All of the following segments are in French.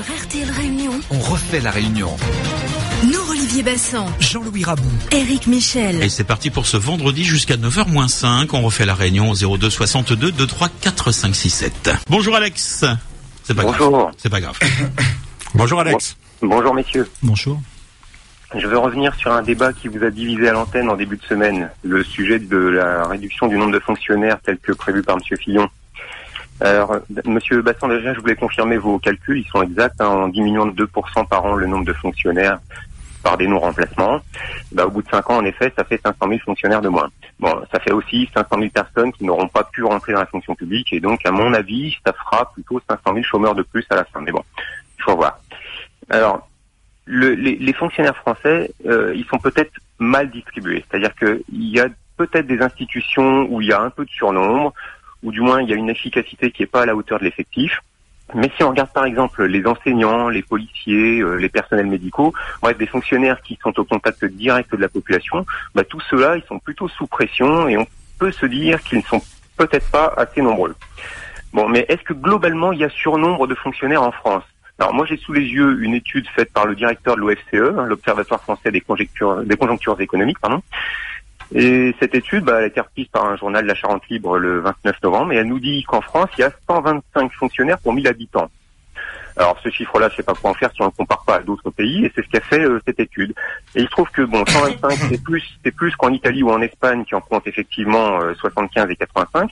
refait la réunion. Nous, Olivier Bassan, Jean-Louis Rabou. Eric Michel. Et c'est parti pour ce vendredi jusqu'à 9h-5. On refait la réunion au 02 62 23 4 5 6 7. Bonjour Alex. C'est pas grave. Bonjour. C'est pas grave. Bonjour Alex. Bonjour messieurs. Bonjour. Je veux revenir sur un débat qui vous a divisé à l'antenne en début de semaine, le sujet de la réduction du nombre de fonctionnaires tel que prévu par Monsieur Fillon. Alors, Monsieur Bassan, déjà, je voulais confirmer vos calculs, ils sont exacts, hein, en diminuant de 2% par an le nombre de fonctionnaires par des non-remplacements. Bah, au bout de 5 ans, en effet, ça fait 500 000 fonctionnaires de moins. Bon, ça fait aussi 500 000 personnes qui n'auront pas pu rentrer dans la fonction publique, et donc, à mon avis, ça fera plutôt 500 000 chômeurs de plus à la fin. Mais bon, il faut voir. Alors, le, les, les, fonctionnaires français, euh, ils sont peut-être mal distribués. C'est-à-dire qu'il y a peut-être des institutions où il y a un peu de surnombre, ou du moins il y a une efficacité qui n'est pas à la hauteur de l'effectif. Mais si on regarde par exemple les enseignants, les policiers, euh, les personnels médicaux, des fonctionnaires qui sont au contact direct de la population, bah, tous ceux-là, ils sont plutôt sous pression et on peut se dire qu'ils ne sont peut-être pas assez nombreux. Bon, mais est-ce que globalement il y a surnombre de fonctionnaires en France? Alors moi j'ai sous les yeux une étude faite par le directeur de l'OFCE, hein, l'Observatoire français des des conjonctures économiques, pardon. Et cette étude, bah, elle a été reprise par un journal de la Charente Libre le 29 novembre, et elle nous dit qu'en France, il y a 125 fonctionnaires pour 1000 habitants. Alors ce chiffre-là, je sais pas quoi en faire si on ne compare pas à d'autres pays, et c'est ce qu'a fait euh, cette étude. Et il se trouve que bon, 125, c'est plus, c'est plus qu'en Italie ou en Espagne qui en compte effectivement euh, 75 et 85,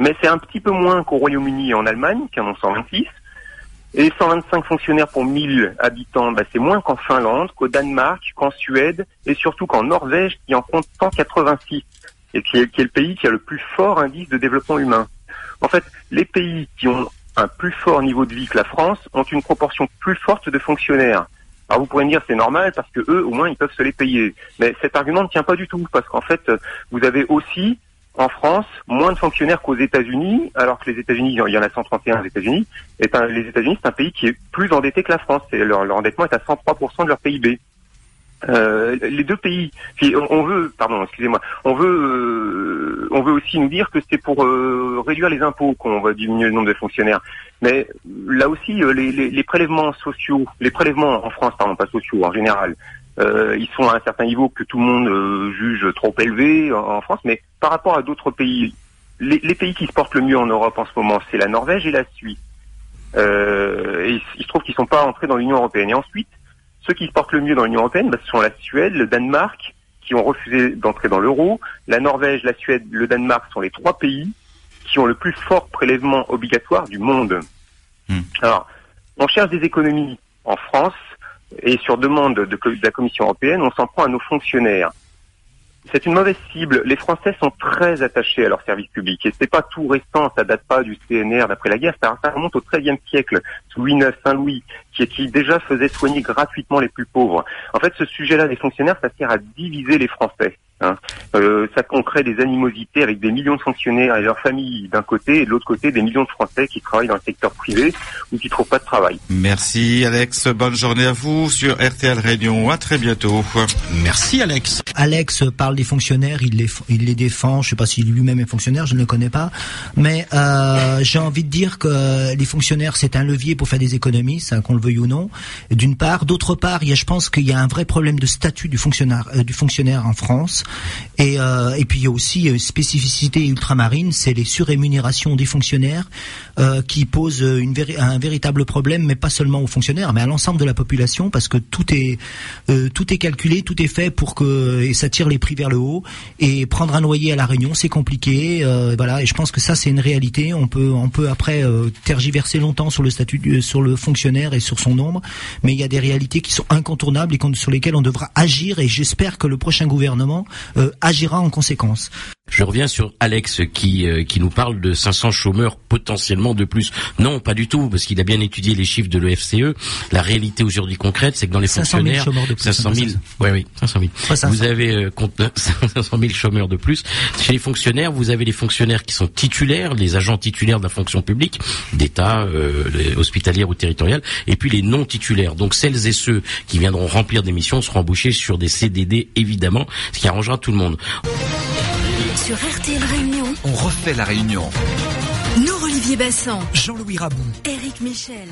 mais c'est un petit peu moins qu'au Royaume-Uni et en Allemagne, qui en ont 126. Et 125 fonctionnaires pour 1000 habitants, bah, c'est moins qu'en Finlande, qu'au Danemark, qu'en Suède, et surtout qu'en Norvège, qui en compte 186, et qui est, le pays qui a le plus fort indice de développement humain. En fait, les pays qui ont un plus fort niveau de vie que la France ont une proportion plus forte de fonctionnaires. Alors vous pourrez me dire c'est normal parce que eux au moins ils peuvent se les payer. Mais cet argument ne tient pas du tout parce qu'en fait vous avez aussi en France moins de fonctionnaires qu'aux États-Unis, alors que les États-Unis, il y en a 131 aux États-Unis, et les États-Unis, c'est un pays qui est plus endetté que la France. Leur, leur endettement est à 103% de leur PIB. Euh, les deux pays, on veut, pardon, excusez-moi, on veut, euh, on veut aussi nous dire que c'est pour euh, réduire les impôts qu'on va diminuer le nombre de fonctionnaires. Mais là aussi, les, les, prélèvements sociaux, les prélèvements en France, pardon, pas sociaux, en général, euh, ils sont à un certain niveau que tout le monde euh, juge trop élevé en, en, France, mais par rapport à d'autres pays, les, les, pays qui se portent le mieux en Europe en ce moment, c'est la Norvège et la Suisse. Euh, et il se trouve qu'ils ne sont pas entrés dans l'Union européenne. Et ensuite, ceux qui se portent le mieux dans l'Union européenne, bah, ce sont la Suède, le Danemark, qui ont refusé d'entrer dans l'euro. La Norvège, la Suède, le Danemark sont les trois pays qui ont le plus fort prélèvement obligatoire du monde. Mmh. Alors, on cherche des économies en France et sur demande de, la Commission européenne, on s'en prend à nos fonctionnaires. C'est une mauvaise cible. Les Français sont très attachés à leur service public. Et c'est pas tout récent, ça date pas du CNR d'après la guerre, ça, ça remonte au XIIIe siècle, sous Louis IX, Saint-Louis, qui, qui déjà faisait soigner gratuitement les plus pauvres. En fait, ce sujet-là des fonctionnaires, ça sert à diviser les Français. Hein. Euh, ça on crée des animosités avec des millions de fonctionnaires et leurs familles d'un côté et de l'autre côté des millions de Français qui travaillent dans le secteur privé ou qui trouvent pas de travail. Merci Alex, bonne journée à vous sur RTL Réunion. À très bientôt. Merci Alex. Alex parle des fonctionnaires, il les il les défend. Je sais pas s'il lui-même est fonctionnaire, je ne le connais pas, mais euh, j'ai envie de dire que les fonctionnaires c'est un levier pour faire des économies, ça qu'on le veuille ou non. D'une part, d'autre part, il y a, je pense qu'il y a un vrai problème de statut du fonctionnaire euh, du fonctionnaire en France. Et, euh, et puis il y a aussi une spécificité ultramarine, c'est les surrémunérations des fonctionnaires euh, qui posent une un véritable problème, mais pas seulement aux fonctionnaires, mais à l'ensemble de la population, parce que tout est euh, tout est calculé, tout est fait pour que et ça tire les prix vers le haut. Et prendre un loyer à la Réunion, c'est compliqué, euh, voilà. Et je pense que ça c'est une réalité. On peut on peut après euh, tergiverser longtemps sur le statut sur le fonctionnaire et sur son nombre, mais il y a des réalités qui sont incontournables et sur lesquelles on devra agir. Et j'espère que le prochain gouvernement euh, agira en conséquence. Je reviens sur Alex qui euh, qui nous parle de 500 chômeurs potentiellement de plus. Non, pas du tout, parce qu'il a bien étudié les chiffres de l'OFCE. La réalité aujourd'hui concrète, c'est que dans les 500 fonctionnaires, 000 de plus, 500 000, oui, oui, 500 000. Pas 500. Vous avez euh, compte 500 000 chômeurs de plus. Chez les fonctionnaires, vous avez les fonctionnaires qui sont titulaires, les agents titulaires de la fonction publique, d'État, euh, hospitalière ou territoriale, et puis les non titulaires. Donc celles et ceux qui viendront remplir des missions seront embauchés sur des CDD évidemment, ce qui arrangera tout le monde. Sur RTL Réunion, On refait la réunion. Olivier Bassan, Jean-Louis Rabou. Eric Michel.